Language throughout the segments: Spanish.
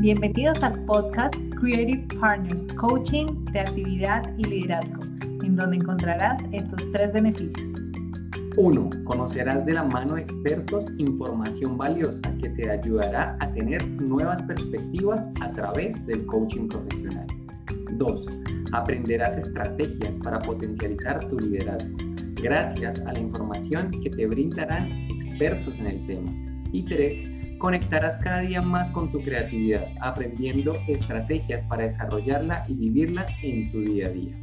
Bienvenidos al podcast Creative Partners, Coaching, Creatividad y Liderazgo, en donde encontrarás estos tres beneficios. 1. Conocerás de la mano de expertos información valiosa que te ayudará a tener nuevas perspectivas a través del coaching profesional. 2. Aprenderás estrategias para potencializar tu liderazgo gracias a la información que te brindarán expertos en el tema. Y 3 conectarás cada día más con tu creatividad, aprendiendo estrategias para desarrollarla y vivirla en tu día a día.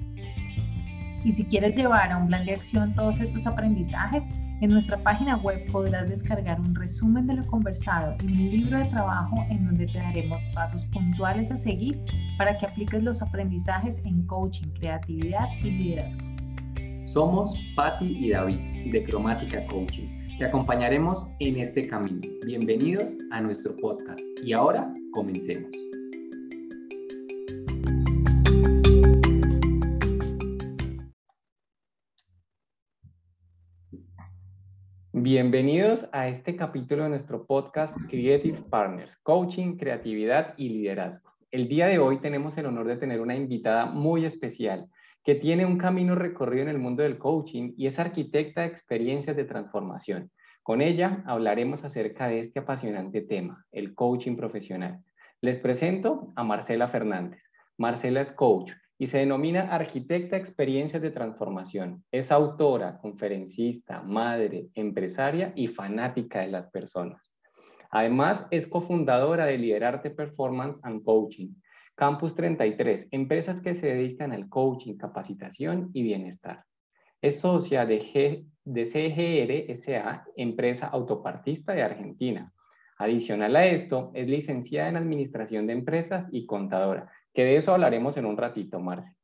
Y si quieres llevar a un plan de acción todos estos aprendizajes, en nuestra página web podrás descargar un resumen de lo conversado y un libro de trabajo en donde te daremos pasos puntuales a seguir para que apliques los aprendizajes en coaching, creatividad y liderazgo. Somos Patti y David de Cromática Coaching te acompañaremos en este camino. Bienvenidos a nuestro podcast y ahora comencemos. Bienvenidos a este capítulo de nuestro podcast Creative Partners, Coaching, Creatividad y Liderazgo. El día de hoy tenemos el honor de tener una invitada muy especial que tiene un camino recorrido en el mundo del coaching y es arquitecta de experiencias de transformación. Con ella hablaremos acerca de este apasionante tema, el coaching profesional. Les presento a Marcela Fernández. Marcela es coach y se denomina arquitecta de experiencias de transformación. Es autora, conferencista, madre, empresaria y fanática de las personas. Además, es cofundadora de Liderarte Performance and Coaching, Campus 33, empresas que se dedican al coaching, capacitación y bienestar. Es socia de, G, de CGR SA, empresa autopartista de Argentina. Adicional a esto, es licenciada en Administración de Empresas y contadora, que de eso hablaremos en un ratito, Marce.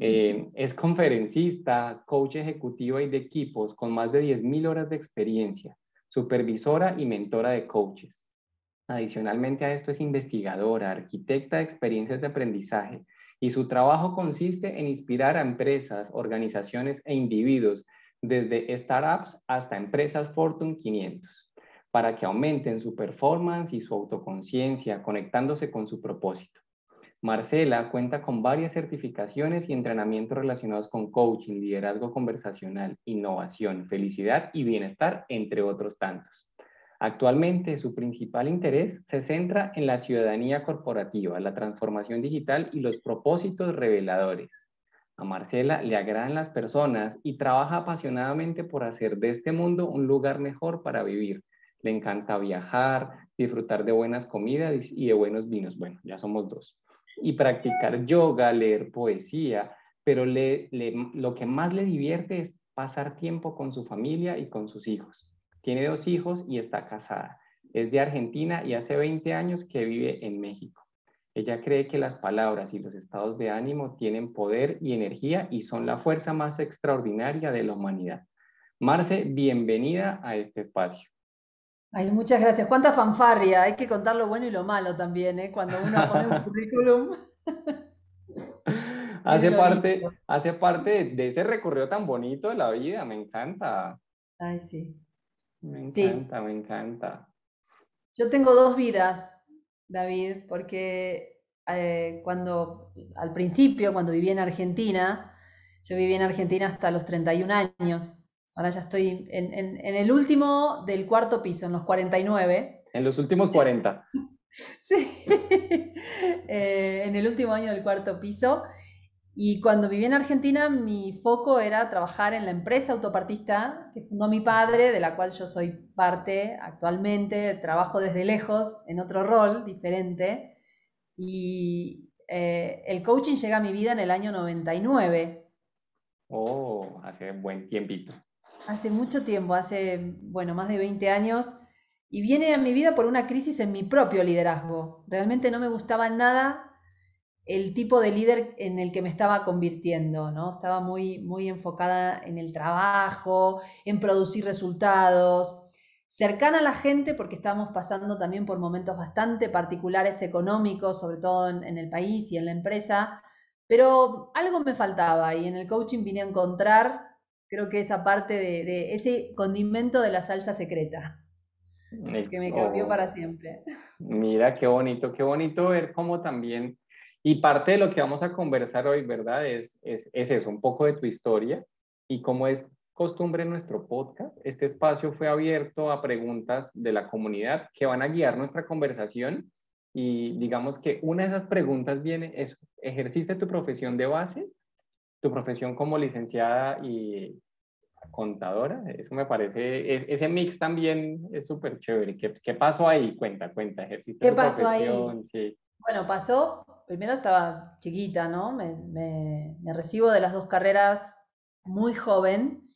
Eh, es conferencista, coach ejecutiva y de equipos con más de 10.000 horas de experiencia, supervisora y mentora de coaches. Adicionalmente a esto es investigadora, arquitecta de experiencias de aprendizaje y su trabajo consiste en inspirar a empresas, organizaciones e individuos desde startups hasta empresas Fortune 500 para que aumenten su performance y su autoconciencia conectándose con su propósito. Marcela cuenta con varias certificaciones y entrenamientos relacionados con coaching, liderazgo conversacional, innovación, felicidad y bienestar, entre otros tantos. Actualmente su principal interés se centra en la ciudadanía corporativa, la transformación digital y los propósitos reveladores. A Marcela le agradan las personas y trabaja apasionadamente por hacer de este mundo un lugar mejor para vivir. Le encanta viajar, disfrutar de buenas comidas y de buenos vinos. Bueno, ya somos dos. Y practicar yoga, leer poesía, pero lo que más le divierte es pasar tiempo con su familia y con sus hijos. Tiene dos hijos y está casada. Es de Argentina y hace 20 años que vive en México. Ella cree que las palabras y los estados de ánimo tienen poder y energía y son la fuerza más extraordinaria de la humanidad. Marce, bienvenida a este espacio. Ay, muchas gracias. Cuánta fanfarria. Hay que contar lo bueno y lo malo también, ¿eh? Cuando uno pone un currículum. hace, parte, hace parte de ese recorrido tan bonito de la vida. Me encanta. Ay, sí. Me encanta, me encanta. Yo tengo dos vidas, David, porque eh, cuando al principio, cuando viví en Argentina, yo viví en Argentina hasta los 31 años. Ahora ya estoy en, el último del cuarto piso, en los 49. En los últimos 40. sí, eh, en el último año del cuarto piso. Y cuando viví en Argentina, mi foco era trabajar en la empresa autopartista que fundó mi padre, de la cual yo soy parte actualmente. Trabajo desde lejos, en otro rol diferente. Y eh, el coaching llega a mi vida en el año 99. Oh, hace buen tiempito. Hace mucho tiempo, hace, bueno, más de 20 años. Y viene a mi vida por una crisis en mi propio liderazgo. Realmente no me gustaba nada el tipo de líder en el que me estaba convirtiendo, ¿no? Estaba muy, muy enfocada en el trabajo, en producir resultados, cercana a la gente porque estábamos pasando también por momentos bastante particulares económicos, sobre todo en, el país y en la empresa, pero algo me faltaba y en el coaching vine a encontrar, creo que esa parte de, de ese condimento de la salsa secreta. que me cambió para siempre. Mira, qué bonito, qué bonito ver cómo también, y parte de lo que vamos a conversar hoy, ¿verdad? Es, es, es eso, un poco de tu historia y cómo es costumbre en nuestro podcast. Este espacio fue abierto a preguntas de la comunidad que van a guiar nuestra conversación y digamos que una de esas preguntas viene, es, ¿ejerciste tu profesión de base? Tu profesión como licenciada y contadora, eso me parece, ese mix también es súper chévere. ¿Qué, ¿Qué, pasó ahí? Cuenta, cuenta, ejerciste ¿Qué pasó ahí? Bueno, pasó, primero estaba chiquita, ¿no? Me, me, me, recibo de las dos carreras muy joven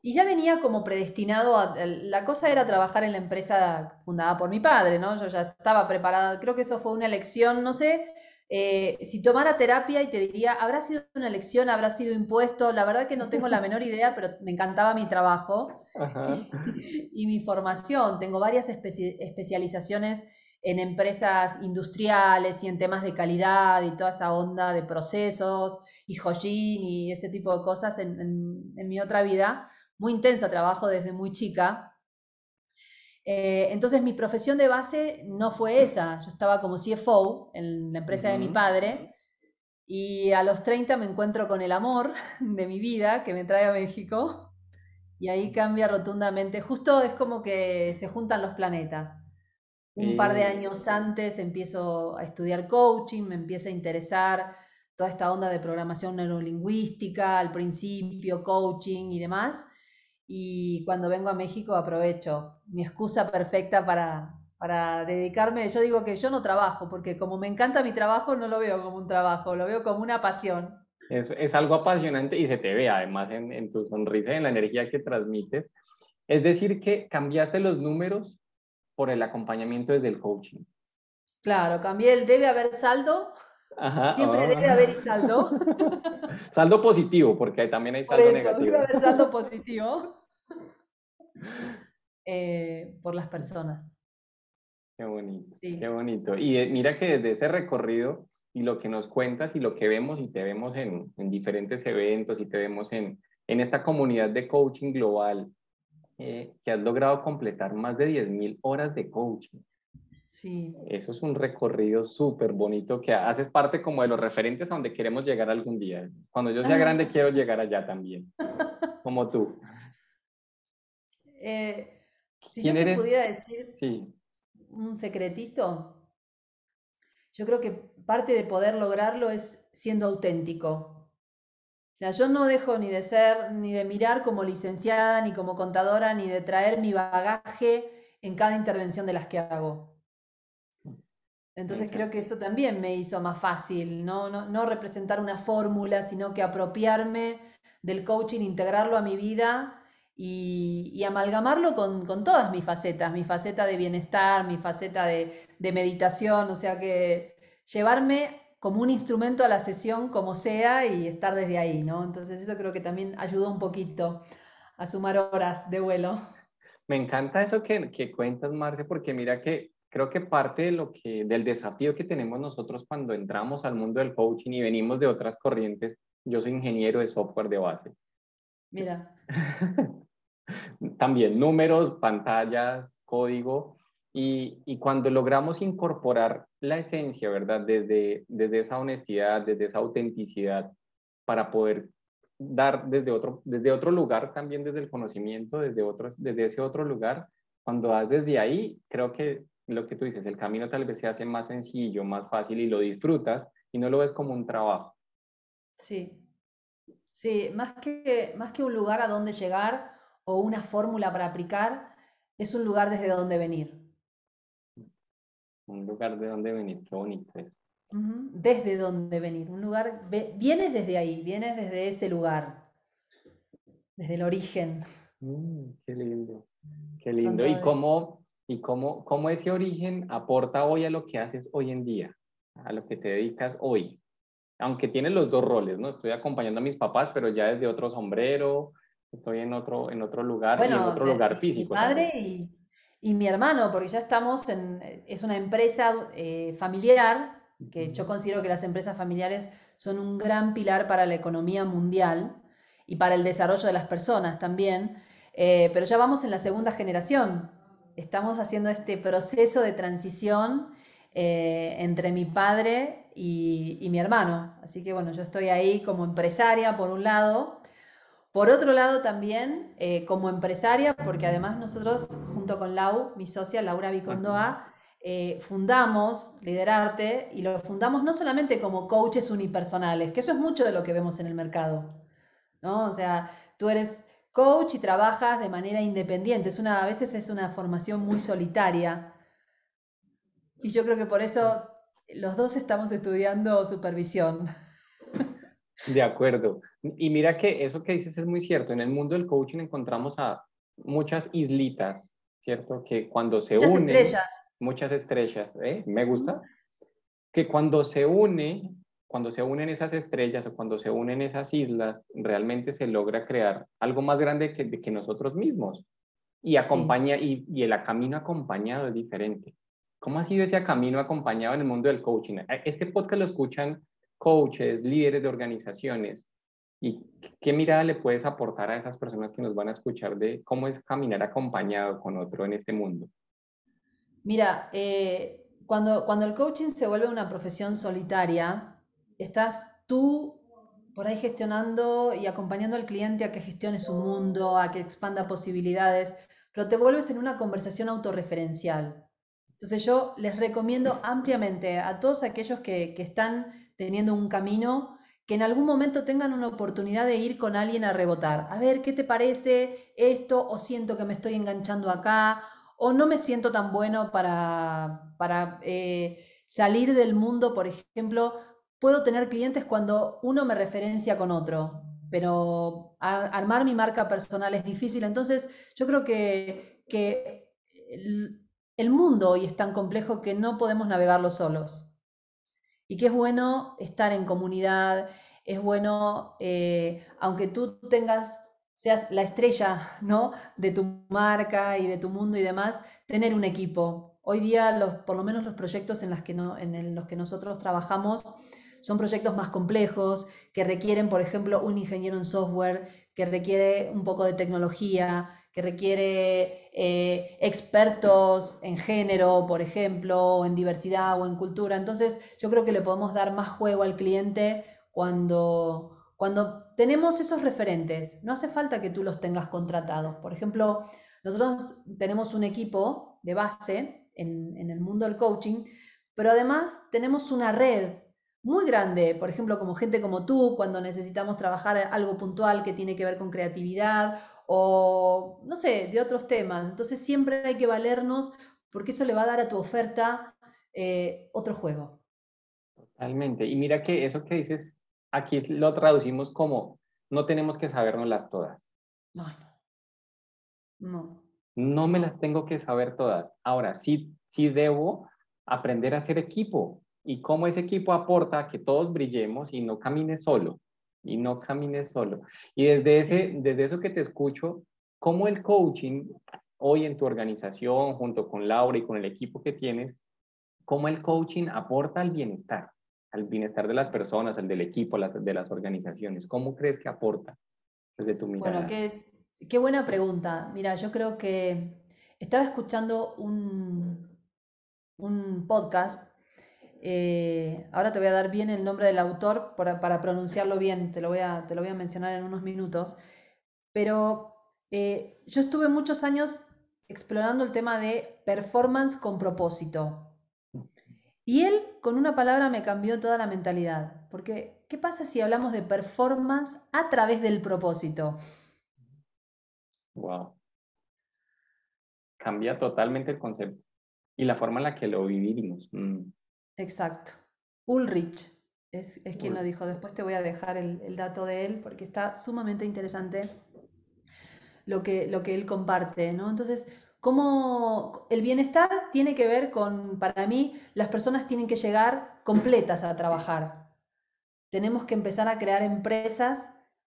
y ya venía como predestinado a, la cosa era trabajar en la empresa fundada por mi padre, ¿no? Yo ya estaba preparada, creo que eso fue una elección, no sé, eh, si tomara terapia y te diría, habrá sido una elección, habrá sido impuesto, la verdad que no tengo la menor idea, pero me encantaba mi trabajo y, mi formación. Tengo varias especializaciones en empresas industriales y en temas de calidad y toda esa onda de procesos y joyin y ese tipo de cosas en mi otra vida. Muy intensa, trabajo desde muy chica eh, entonces mi profesión de base no fue esa. Yo estaba como CFO en la empresa de mi padre y a los 30 me encuentro con el amor de mi vida que me trae a México y ahí cambia rotundamente. Justo es como que se juntan los planetas. Un par de años antes empiezo a estudiar coaching, me empieza a interesar toda esta onda de programación neurolingüística, al principio coaching y demás. Y cuando vengo a México aprovecho mi excusa perfecta para, para dedicarme. Yo digo que yo no trabajo, porque como me encanta mi trabajo, no lo veo como un trabajo, lo veo como una pasión. Es, es algo apasionante y se te ve además en, en tu sonrisa en la energía que transmites. Es decir, que cambiaste los números por el acompañamiento desde el coaching. Claro, cambié el debe haber saldo. Siempre oh. debe haber saldo. saldo positivo, porque también hay saldo negativo. Debe haber saldo positivo. Eh, por las personas. Qué bonito, qué bonito. Y eh, mira que desde ese recorrido y lo que nos cuentas y lo que vemos y te vemos en, diferentes eventos y te vemos en, en esta comunidad de coaching global, eh, que has logrado completar más de 10.000 horas de coaching. Sí. Eso es un recorrido súper bonito que haces parte como de los referentes a donde queremos llegar algún día. Cuando yo sea grande quiero llegar allá también, como tú. Eh, si yo te pudiera decir un secretito, yo creo que parte de poder lograrlo es siendo auténtico. O sea, yo no dejo ni de ser, ni de mirar como licenciada, ni como contadora, ni de traer mi bagaje en cada intervención de las que hago. Entonces creo que eso también me hizo más fácil, ¿no? No, no representar una fórmula, sino que apropiarme del coaching, integrarlo a mi vida y, amalgamarlo con, todas mis facetas, mi faceta de bienestar, mi faceta de, meditación, o sea que llevarme como un instrumento a la sesión como sea y estar desde ahí, ¿no? Entonces eso creo que también ayudó un poquito a sumar horas de vuelo. Me encanta eso que, que cuentas, Marce, porque mira que creo que parte de lo que, del desafío que tenemos nosotros cuando entramos al mundo del coaching y venimos de otras corrientes, yo soy ingeniero de software de base. Mira. también números, pantallas, código. Y, y, cuando logramos incorporar la esencia, ¿verdad? Desde, desde esa honestidad, desde esa autenticidad, para poder dar desde otro, desde otro lugar, también desde el conocimiento, desde, otros, desde ese otro lugar, cuando das desde ahí, creo que lo que tú dices, el camino tal vez se hace más sencillo, más fácil y lo disfrutas y no lo ves como un trabajo. Sí, sí, más que, más que un lugar a donde llegar, o una fórmula para aplicar, es un lugar desde donde venir. Un lugar de donde venir, qué bonito es. Desde donde venir, un lugar, vienes desde ahí, vienes desde ese lugar, desde el origen. Mm, qué lindo, qué lindo. ¿Y cómo, y cómo, cómo ese origen aporta hoy a lo que haces hoy en día, a lo que te dedicas hoy? Aunque tienes los dos roles, ¿no? Estoy acompañando a mis papás, pero ya desde otro sombrero, estoy en otro, en otro lugar y en otro lugar físico. Mi padre y, y, mi hermano, porque ya estamos en, es una empresa eh, familiar, que yo considero que las empresas familiares son un gran pilar para la economía mundial y para el desarrollo de las personas también, eh, pero ya vamos en la segunda generación. estamos haciendo este proceso de transición eh, entre mi padre y, mi hermano. Así que bueno, yo estoy ahí como empresaria por un lado. Por otro lado también eh, como empresaria, porque además nosotros junto con Lau, mi socia Laura Vicondoa, eh, fundamos Liderarte y lo fundamos no solamente como coaches unipersonales, que eso es mucho de lo que vemos en el mercado. ¿no? O sea, tú eres coach y trabajas de manera independiente. Es una, a veces es una formación muy solitaria. Y yo creo que por eso los dos estamos estudiando supervisión. De acuerdo. Y mira que eso que dices es muy cierto. En el mundo del coaching encontramos a muchas islitas, ¿cierto? Que cuando se muchas unen... Estrellas. Muchas estrellas. ¿eh? Me gusta. Que cuando se une, cuando se unen esas estrellas o cuando se unen esas islas, realmente se logra crear algo más grande que, que nosotros mismos. Y, acompaña, y, y el camino acompañado es diferente. ¿Cómo ha sido ese camino acompañado en el mundo del coaching? Este podcast lo escuchan coaches, líderes de organizaciones. ¿Y qué mirada le puedes aportar a esas personas que nos van a escuchar de cómo es caminar acompañado con otro en este mundo? Mira, eh, cuando, cuando el coaching se vuelve una profesión solitaria, estás tú por ahí gestionando y acompañando al cliente a que gestione su mundo, a que expanda posibilidades, pero te vuelves en una conversación autorreferencial. Entonces yo les recomiendo ampliamente a todos aquellos que, están teniendo un camino que en algún momento tengan una oportunidad de ir con alguien a rebotar. A ver, ¿qué te parece esto? O siento que me estoy enganchando acá, o no me siento tan bueno para, para eh, salir del mundo, por ejemplo. Puedo tener clientes cuando uno me referencia con otro, pero armar mi marca personal es difícil. Entonces, yo creo que, que el mundo hoy es tan complejo que no podemos navegarlo solos. Y que es bueno estar en comunidad, es bueno, eh, aunque tú tengas, seas la estrella ¿no? de tu marca y de tu mundo y demás, tener un equipo. Hoy día, los, por lo menos los proyectos en, los que nosotros trabajamos, son proyectos más complejos, que requieren, por ejemplo, un ingeniero en software, que requiere un poco de tecnología, que requiere eh, expertos en género, por ejemplo, o en diversidad o en cultura. Entonces, yo creo que le podemos dar más juego al cliente cuando, cuando tenemos esos referentes. No hace falta que tú los tengas contratados. Por ejemplo, nosotros tenemos un equipo de base en, en el mundo del coaching, pero además tenemos una red muy grande, por ejemplo, como gente como tú, cuando necesitamos trabajar algo puntual que tiene que ver con creatividad o, no sé, de otros temas. Entonces siempre hay que valernos porque eso le va a dar a tu oferta eh, otro juego. Totalmente. Y mira que eso que dices, aquí lo traducimos como, no tenemos que las todas. No, no. No me las tengo que saber todas. Ahora, sí, sí debo aprender a ser equipo y cómo ese equipo aporta a que todos brillemos y no camine solo y no camines solo. Y desde, ese, desde eso que te escucho, ¿cómo el coaching hoy en tu organización, junto con Laura y con el equipo que tienes, cómo el coaching aporta al bienestar, al bienestar de las personas, al del equipo, de las organizaciones? ¿Cómo crees que aporta desde tu mirada? Bueno, qué, qué buena pregunta. Mira, yo creo que estaba escuchando un, un podcast eh, ahora te voy a dar bien el nombre del autor para, pronunciarlo bien, te lo, voy a, mencionar en unos minutos. Pero eh, yo estuve muchos años explorando el tema de performance con propósito. Y él con una palabra me cambió toda la mentalidad. Porque, ¿qué pasa si hablamos de performance a través del propósito? Wow. Cambia totalmente el concepto y la forma en la que lo vivimos. Mm. Exacto. Ulrich es, quien lo dijo. Después te voy a dejar el, dato de él porque está sumamente interesante lo que, lo que él comparte, ¿no? Entonces, cómo el bienestar tiene que ver con, para mí, las personas tienen que llegar completas a trabajar. Tenemos que empezar a crear empresas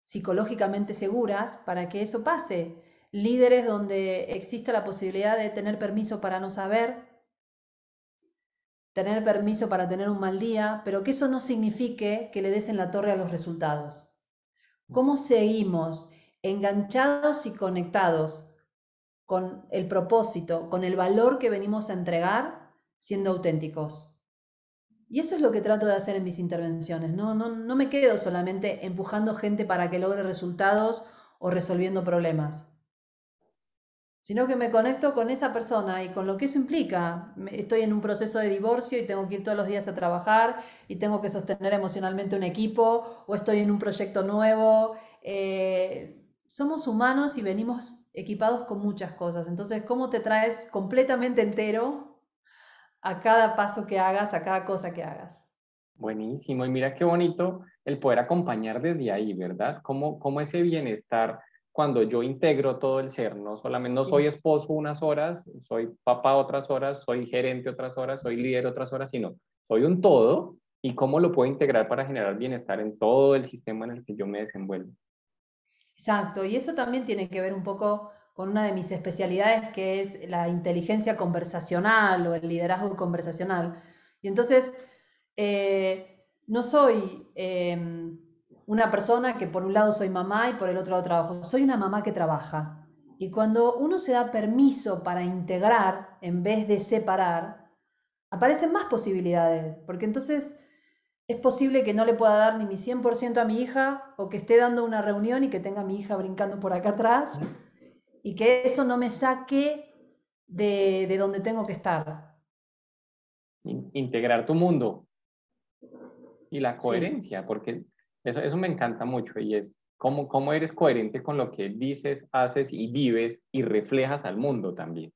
psicológicamente seguras para que eso pase. Líderes donde exista la posibilidad de tener permiso para no saber, tener permiso para tener un mal día, pero que eso no signifique que le des en la torre a los resultados. ¿Cómo seguimos enganchados y conectados con el propósito, con el valor que venimos a entregar, siendo auténticos. Y eso es lo que trato de hacer en mis intervenciones. No, no, no me quedo solamente empujando gente para que logre resultados o resolviendo problemas, sino que me conecto con esa persona y con lo que eso implica. Estoy en un proceso de divorcio y tengo que ir todos los días a trabajar y tengo que sostener emocionalmente un equipo o estoy en un proyecto nuevo. Eh, somos humanos y venimos equipados con muchas cosas. Entonces, ¿cómo te traes completamente entero a cada paso que hagas, a cada cosa que hagas? Buenísimo. Y mira qué bonito el poder acompañar desde ahí, ¿verdad? Cómo, cómo ese bienestar cuando yo integro todo el ser, no solamente no soy esposo unas horas, soy papá otras horas, soy gerente otras horas, soy líder otras horas, sino soy un todo y cómo lo puedo integrar para generar bienestar en todo el sistema en el que yo me desenvuelvo. Exacto, y eso también tiene que ver un poco con una de mis especialidades, que es la inteligencia conversacional o el liderazgo conversacional. Y entonces, eh, no soy em, una persona que por un lado soy mamá y por el otro lado trabajo, soy una mamá que trabaja. Y cuando uno se da permiso para integrar en vez de separar, aparecen más posibilidades, porque entonces es posible que no le pueda dar ni mi 100% a mi hija o que esté dando una reunión y que tenga a mi hija brincando por acá atrás y que eso no me saque de, de donde tengo que estar. Integrar tu mundo y la coherencia, porque eso, eso me encanta mucho y es cómo, cómo eres coherente con lo que dices, haces y vives y reflejas al mundo también.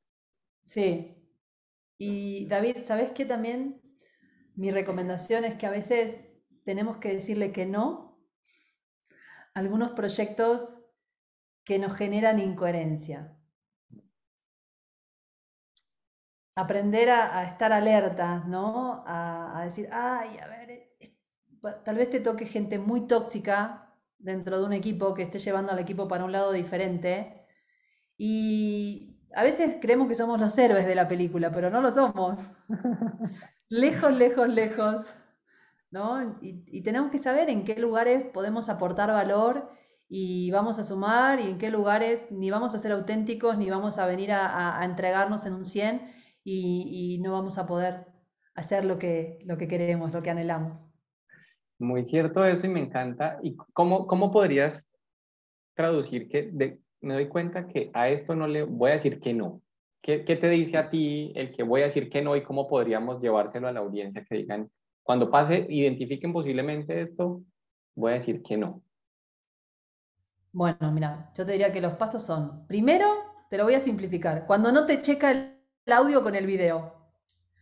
Sí. Y David, ¿sabes qué también? mi recomendación es que a veces tenemos que decirle que no a algunos proyectos que nos generan incoherencia. Aprender a, estar alerta, ¿no? A, decir, ay, a ver, tal vez te toque gente muy tóxica dentro de un equipo que esté llevando al equipo para un lado diferente. Y a veces creemos que somos los héroes de la película, pero no lo somos. lejos, lejos, lejos, ¿no? Y, tenemos que saber en qué lugares podemos aportar valor y vamos a sumar y en qué lugares ni vamos a ser auténticos ni vamos a venir a, entregarnos en un 100 y, no vamos a poder hacer lo que, lo que queremos, lo que anhelamos. Muy cierto eso y me encanta. ¿Y cómo, cómo podrías traducir que me doy cuenta que a esto no le voy a decir que no? ¿Qué, te dice a ti el que voy a decir que no y cómo podríamos llevárselo a la audiencia que digan, cuando pase, identifiquen posiblemente esto, voy a decir que no? Bueno, mira, yo te diría que los pasos son, primero, te lo voy a simplificar, cuando no te checa el audio con el video.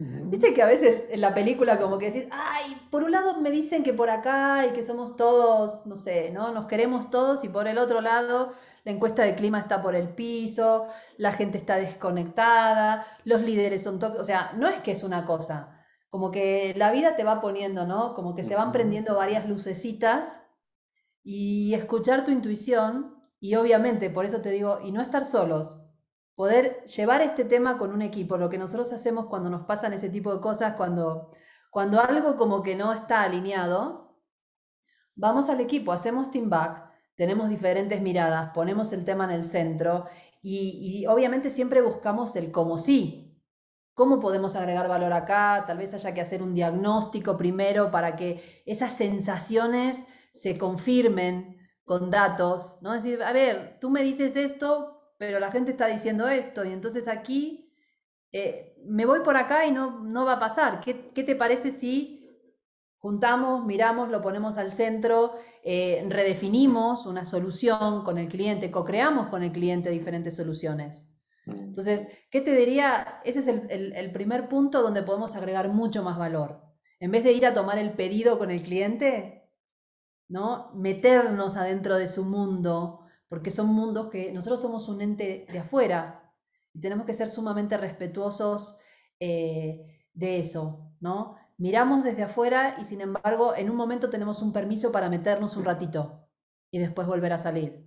Viste que a veces en la película como que decís, ay, por un lado me dicen que por acá y que somos todos, no sé, ¿no? Nos queremos todos y por el otro lado la encuesta de clima está por el piso, la gente está desconectada, los líderes son tóxicos, o sea, no es que es una cosa, como que la vida te va poniendo, ¿no? Como que se van prendiendo varias lucecitas y escuchar tu intuición y obviamente, por eso te digo, y no estar solos, poder llevar este tema con un equipo, lo que nosotros hacemos cuando nos pasan ese tipo de cosas, cuando, cuando algo como que no está alineado, vamos al equipo, hacemos team back, tenemos diferentes miradas, ponemos el tema en el centro y, obviamente siempre buscamos el cómo sí. ¿Cómo podemos agregar valor acá? Tal vez haya que hacer un diagnóstico primero para que esas sensaciones se confirmen con datos, ¿no? Es decir, a ver, tú me dices esto, pero la gente está diciendo esto, y entonces aquí eh, me voy por acá y no, no va a pasar. ¿Qué, ¿Qué, te parece si Juntamos, miramos, lo ponemos al centro, eh, redefinimos una solución con el cliente, co-creamos con el cliente diferentes soluciones. Mm. Entonces, ¿qué te diría? Ese es el, primer punto donde podemos agregar mucho más valor. En vez de ir a tomar el pedido con el cliente, ¿no? Meternos adentro de su mundo, porque son mundos que nosotros somos un ente de afuera y tenemos que ser sumamente respetuosos eh, de eso, ¿no? miramos desde afuera y sin embargo en un momento tenemos un permiso para meternos un ratito y después volver a salir.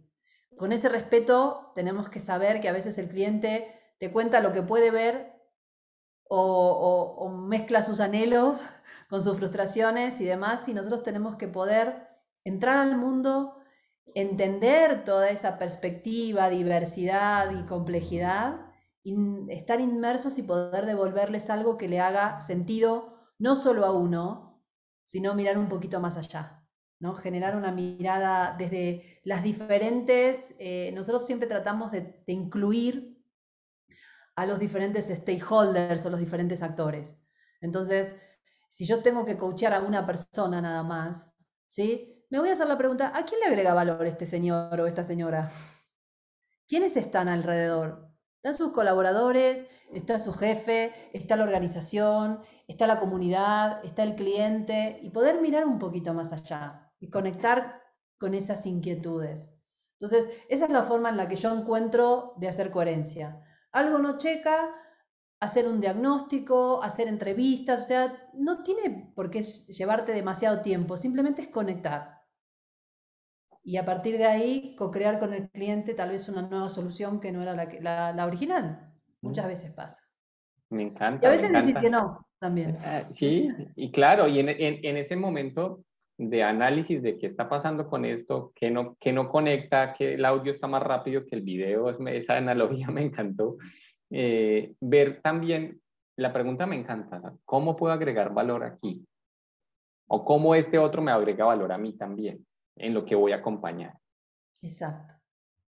Con ese respeto tenemos que saber que a veces el cliente te cuenta lo que puede ver o, mezcla sus anhelos con sus frustraciones y demás y nosotros tenemos que poder entrar al mundo entender toda esa perspectiva, diversidad y complejidad, estar inmersos y poder devolverles algo que le haga sentido no solo a uno, sino mirar un poquito más allá. ¿no? Generar una mirada desde las diferentes, eh, nosotros siempre tratamos de, incluir a los diferentes stakeholders o los diferentes actores. Entonces, si yo tengo que coachear a una persona nada más, ¿sí? Me voy a hacer la pregunta, ¿a quién le agrega valor este señor o esta señora? ¿Quiénes están alrededor? Están sus colaboradores, está su jefe, está la organización, está la comunidad, está el cliente y poder mirar un poquito más allá y conectar con esas inquietudes. Entonces, esa es la forma en la que yo encuentro de hacer coherencia. Algo no checa, hacer un diagnóstico, hacer entrevistas, o sea, no tiene por qué llevarte demasiado tiempo, simplemente es conectar. Y a partir de ahí, co-crear con el cliente tal vez una nueva solución que no era la, la, original. Muchas veces pasa. Me encanta. Y a veces decir que no, también. Eh, sí, y claro, y en, en, ese momento de análisis de qué está pasando con esto, que no, que no conecta, que el audio está más rápido que el video, esa analogía me encantó. Eh, ver también, la pregunta me encanta, ¿cómo puedo agregar valor aquí? O cómo este otro me agrega valor a mí también, en lo que voy a acompañar. Exacto.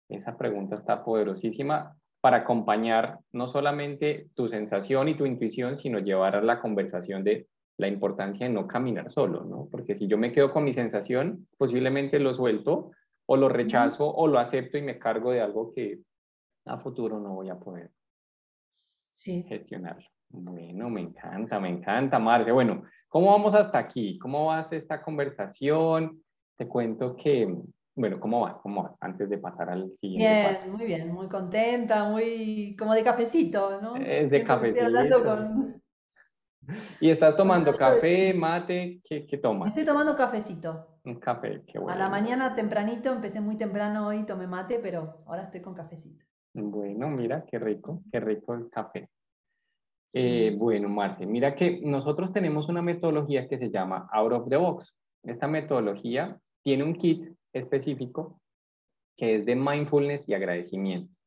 Esa pregunta está poderosísima para acompañar no solamente tu sensación y tu intuición, sino llevar a la conversación de la importancia de no caminar solo, ¿no? Porque si yo me quedo con mi sensación, posiblemente lo suelto o lo rechazo o lo acepto y me cargo de algo que a futuro no voy a poder sí. gestionarlo. Bueno, me encanta, me encanta, Marce. Bueno, ¿cómo vamos hasta aquí? ¿Cómo vas esta conversación? Te cuento que, bueno, ¿cómo vas? ¿Cómo vas? Antes de pasar al siguiente Bien, muy bien, muy contenta, muy como de cafecito, ¿no? Es de cafecito. ¿Y estás tomando café, mate? ¿Qué, qué tomas? Estoy tomando cafecito. Un café, qué bueno. A la mañana tempranito, empecé muy temprano hoy, tomé mate, pero ahora estoy con cafecito. Bueno, mira, qué rico, qué rico el café. Eh, bueno, Marce, mira que nosotros tenemos una metodología que se llama Out of the Box. Esta metodología tiene un kit específico que es de mindfulness y agradecimiento.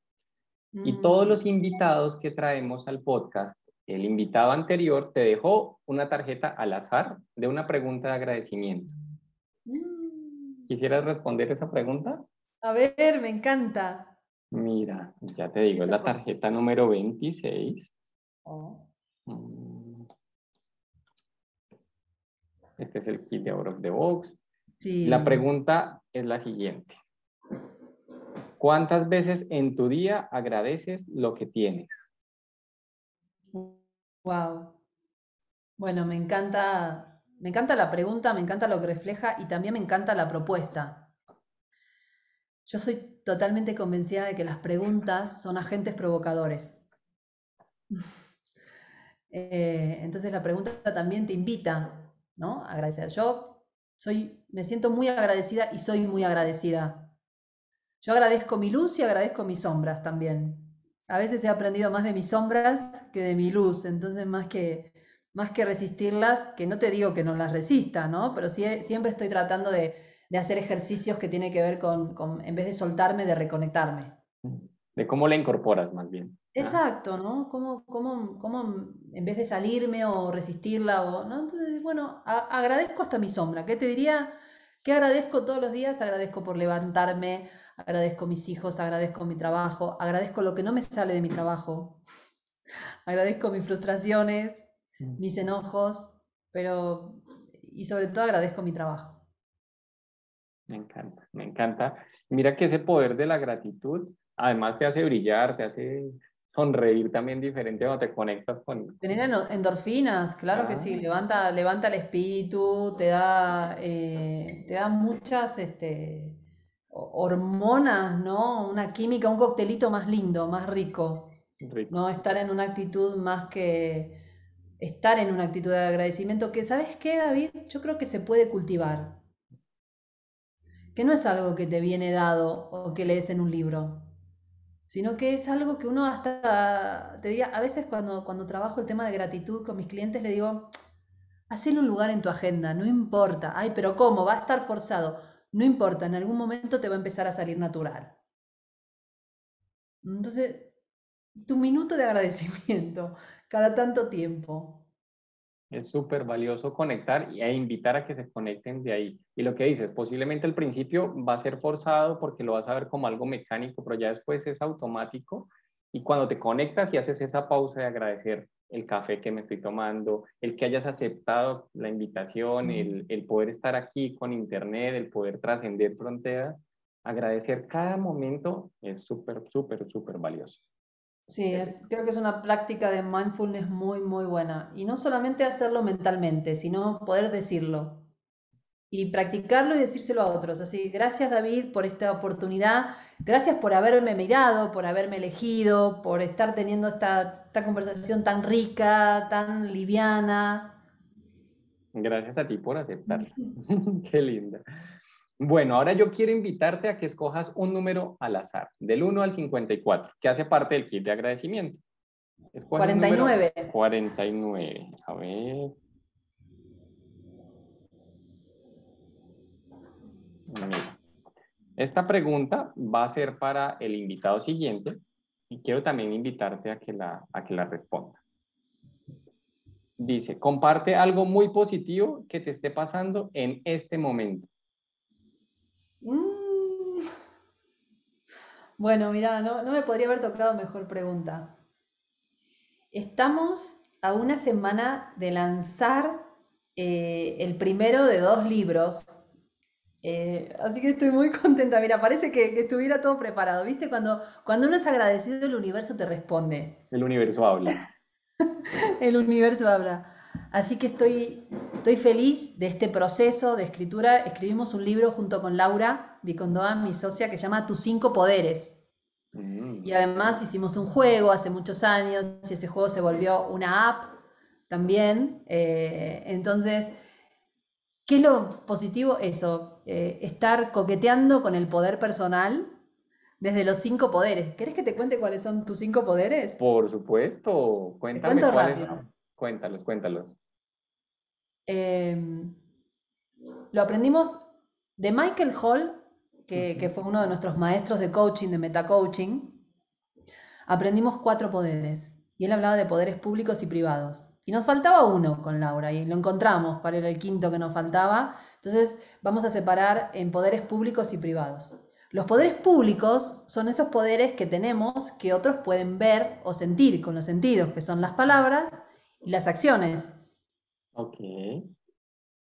Y todos los mm. invitados que traemos al podcast, el invitado anterior te dejó una tarjeta al azar de una pregunta de agradecimiento. Mm. ¿Quisieras responder esa pregunta? A ver, me encanta. Mira, ya te digo, es la tarjeta número 26. Mm. Este es el kit de Out of the Box. La pregunta es la siguiente. ¿Cuántas veces en tu día agradeces lo que tienes? Wow. Bueno, me encanta, me encanta la pregunta, me encanta lo que refleja y también me encanta la propuesta. Yo soy totalmente convencida de que las preguntas son agentes provocadores. Eh, entonces la pregunta también te invita, ¿no? A agradecer. Yo soy, me siento muy agradecida y soy muy agradecida. Yo agradezco mi luz y agradezco mis sombras también. A veces he aprendido más de mis sombras que de mi luz, entonces más que, más que resistirlas, que no te digo que no las resista, ¿no? Pero sí, siempre estoy tratando de, de hacer ejercicios que tiene que ver con, en vez de soltarme, de reconectarme. De cómo la incorporas más bien. Exacto, ¿no? Cómo, cómo, cómo en vez de salirme o resistirla, o, ¿no? Entonces, bueno, agradezco hasta mi sombra. ¿Qué te diría? ¿Qué agradezco todos los días? Agradezco por levantarme, agradezco mis hijos, agradezco mi trabajo, agradezco lo que no me sale de mi trabajo, agradezco mis frustraciones, mm. mis enojos, pero y sobre todo agradezco mi trabajo. Me encanta, me encanta. Mira que ese poder de la gratitud, además te hace brillar, te hace sonreír también diferente cuando te conectas con... Tener endorfinas, claro que sí, ah. levanta, levanta el espíritu, te da, eh, te da muchas este, hormonas, ¿no? Una química, un coctelito más lindo, más rico. rico. ¿no? Estar en una actitud más que... Estar en una actitud de agradecimiento que, ¿sabes qué, David? Yo creo que se puede cultivar que no es algo que te viene dado o que lees en un libro, sino que es algo que uno hasta, te diga, a veces cuando, cuando trabajo el tema de gratitud con mis clientes le digo, hacele un lugar en tu agenda, no importa, ay, pero ¿cómo? Va a estar forzado. no importa, en algún momento te va a empezar a salir natural. Entonces, tu minuto de agradecimiento cada tanto tiempo. Es súper valioso conectar e invitar a que se conecten de ahí. Y lo que dices, posiblemente al principio va a ser forzado porque lo vas a ver como algo mecánico, pero ya después es automático. Y cuando te conectas y haces esa pausa de agradecer el café que me estoy tomando, el que hayas aceptado la invitación, el, el poder estar aquí con internet, el poder trascender fronteras, agradecer cada momento es súper, súper, súper valioso. Sí, creo que es una práctica de mindfulness muy, muy buena. Y no solamente hacerlo mentalmente, sino poder decirlo. Y practicarlo y decírselo a otros. Así, gracias David por esta oportunidad. Gracias por haberme mirado, por haberme elegido, por estar teniendo esta, esta conversación tan rica, tan liviana. Gracias a ti por aceptar. Qué linda. Bueno, ahora yo quiero invitarte a que escojas un número al azar, del 1 al 54, que hace parte del kit de agradecimiento. 49. 49. A ver. Esta pregunta va a ser para el invitado siguiente y quiero también invitarte a que la, a que la respondas. Dice, comparte algo muy positivo que te esté pasando en este momento. Mm. Bueno, mira, no, me podría haber tocado mejor pregunta. Estamos a una semana de lanzar eh, el primero de dos libros. Eh, así que estoy muy contenta. Mira, parece que, estuviera todo preparado. ¿Viste? Cuando, cuando uno es agradecido, el universo te responde. El universo habla. el universo habla. Así que estoy, estoy feliz de este proceso de escritura. Escribimos un libro junto con Laura Vicondoa, mi socia, que se llama Tus cinco poderes. Mm. Y además hicimos un juego hace muchos años y ese juego se volvió una app también. Eh, entonces, ¿qué es lo positivo? Eso, eh, estar coqueteando con el poder personal desde los cinco poderes. ¿Querés que te cuente cuáles son tus cinco poderes? Por supuesto, cuéntame cuáles Cuéntalos, cuéntalos. Em, lo aprendimos de Michael Hall, que, fue uno de nuestros maestros de coaching, de metacoaching. Aprendimos cuatro poderes. Y él hablaba de poderes públicos y privados. Y nos faltaba uno con Laura y lo encontramos, cuál era el quinto que nos faltaba. Entonces vamos a separar en poderes públicos y privados. Los poderes públicos son esos poderes que tenemos que otros pueden ver o sentir con los sentidos, que son las palabras y las acciones. Ok.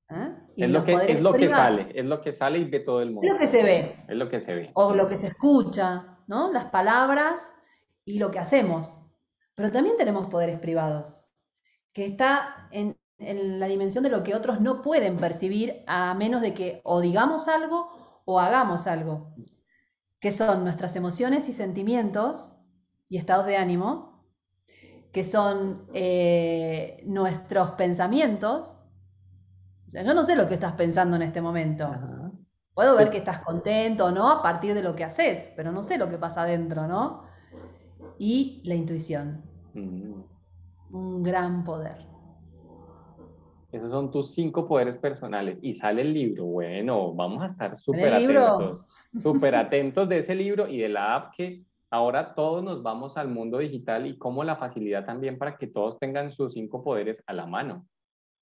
¿Ah? es, lo que, es lo que sale, es lo que sale y ve todo el mundo. Es lo que se ve. Es lo que se ve. O lo que se escucha, ¿no? Las palabras y lo que hacemos. Pero también tenemos poderes privados, que está en, en la dimensión de lo que otros no pueden percibir a menos de que o digamos algo o hagamos algo, que son nuestras emociones y sentimientos y estados de ánimo, que son eh, nuestros pensamientos. O sea, yo no sé lo que estás pensando en este momento. Puedo ver que estás contento o no a partir de lo que haces, pero no sé lo que pasa adentro, ¿no? Y la intuición. Mm. Un gran poder. Esos son tus cinco poderes personales. Y sale el libro. Bueno, vamos a estar súper atentos. Súper atentos de ese libro y de la app que ahora todos nos vamos al mundo digital y como la facilidad también para que todos tengan sus cinco poderes a la mano.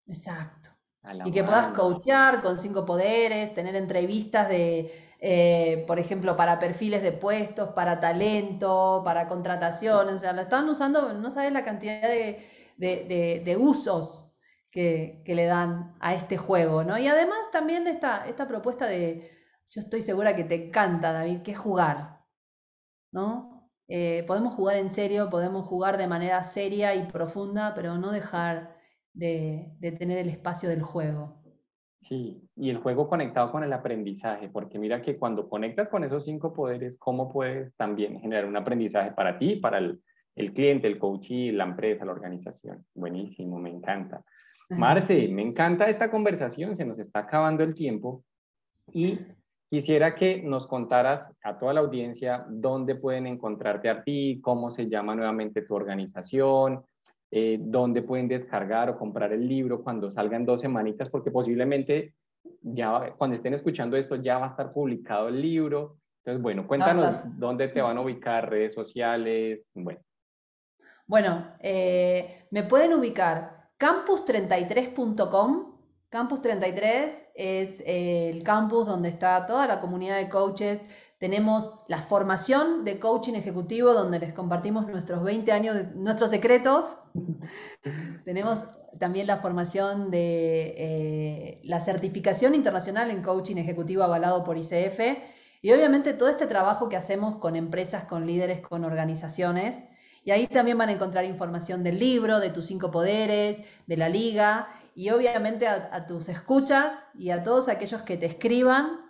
Exacto. Y que puedas coachear con cinco poderes, tener entrevistas de, eh, por ejemplo, para perfiles de puestos, para talento, para contrataciones. O sea, la estaban usando, no sabes la cantidad de, usos que, le dan a este juego, ¿no? Y además también esta, esta propuesta de, yo estoy segura que te encanta, David, que es jugar. ¿no? Eh, podemos jugar en serio, podemos jugar de manera seria y profunda, pero no dejar de, tener el espacio del juego. Sí, y el juego conectado con el aprendizaje, porque mira que cuando conectas con esos cinco poderes, ¿cómo puedes también generar un aprendizaje para ti, para el, cliente, el coach y la empresa, la organización? Buenísimo, me encanta. Marce, me encanta esta conversación, se nos está acabando el tiempo y Quisiera que nos contaras a toda la audiencia dónde pueden encontrarte a ti, cómo se llama nuevamente tu organización, eh, dónde pueden descargar o comprar el libro cuando salgan dos semanitas, porque posiblemente ya cuando estén escuchando esto ya va a estar publicado el libro. Entonces, bueno, cuéntanos dónde te van a ubicar, redes sociales, bueno. Bueno, eh, me pueden ubicar campus33.com. Campus 33 es el campus donde está toda la comunidad de coaches. Tenemos la formación de coaching ejecutivo donde les compartimos nuestros 20 años, de, nuestros secretos. Tenemos también la formación de eh, la certificación internacional en coaching ejecutivo avalado por ICF y obviamente todo este trabajo que hacemos con empresas, con líderes, con organizaciones. Y ahí también van a encontrar información del libro, de tus cinco poderes, de la liga y obviamente a, tus escuchas y a todos aquellos que te escriban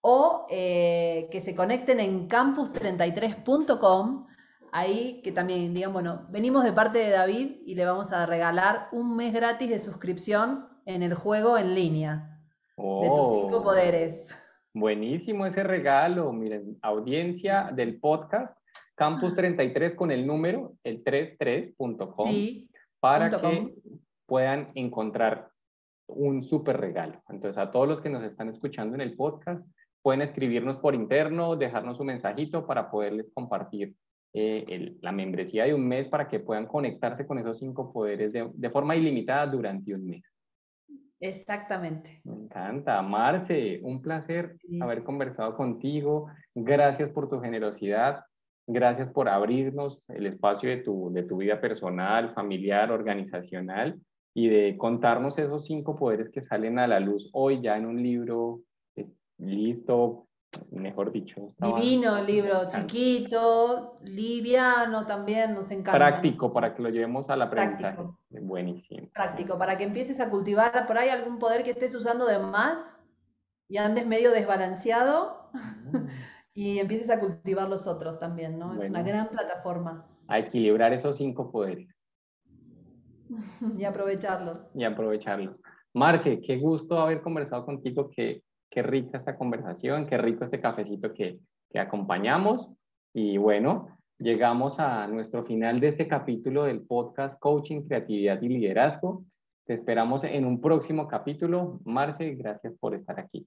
o eh, que se conecten en campus33.com. Ahí que también digan, bueno, venimos de parte de David y le vamos a regalar un mes gratis de suscripción en el juego en línea de tus cinco oh. poderes. Buenísimo ese regalo. Miren, audiencia del podcast, Campus 33 con el número, el 33.com, para que puedan encontrar un súper regalo. Entonces, a todos los que nos están escuchando en el podcast, pueden escribirnos por interno, dejarnos un mensajito para poderles compartir eh, la membresía de un mes para que puedan conectarse con esos cinco poderes de forma ilimitada durante un mes. Exactamente. Me encanta. Marce, un placer haber conversado contigo. Gracias por tu generosidad. Gracias por abrirnos el espacio de tu, de tu vida personal, familiar, organizacional y de contarnos esos cinco poderes que salen a la luz hoy ya en un libro listo, mejor dicho. Divino, libro chiquito, liviano también, nos encanta. Práctico, para que lo llevemos al aprendizaje. Buenísimo. Práctico, para que empieces a cultivar por ahí algún poder que estés usando de más y andes medio desbalanceado mm. y empieces a cultivar los otros también, ¿no? Es una gran plataforma. A equilibrar esos cinco poderes. y aprovecharlos. Y aprovecharlos. Marce, qué gusto haber conversado contigo, que qué rica esta conversación, qué rico este cafecito que, que acompañamos. Y bueno, llegamos a nuestro final de este capítulo del podcast Coaching, Creatividad y Liderazgo. Te esperamos en un próximo capítulo. Marce, gracias por estar aquí.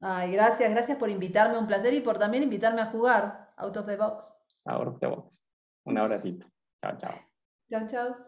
Ay, gracias, gracias por invitarme, un placer y por también invitarme a jugar Out of the Box. Out of the Box. Un abracito. Chao, chao. Chao, chao.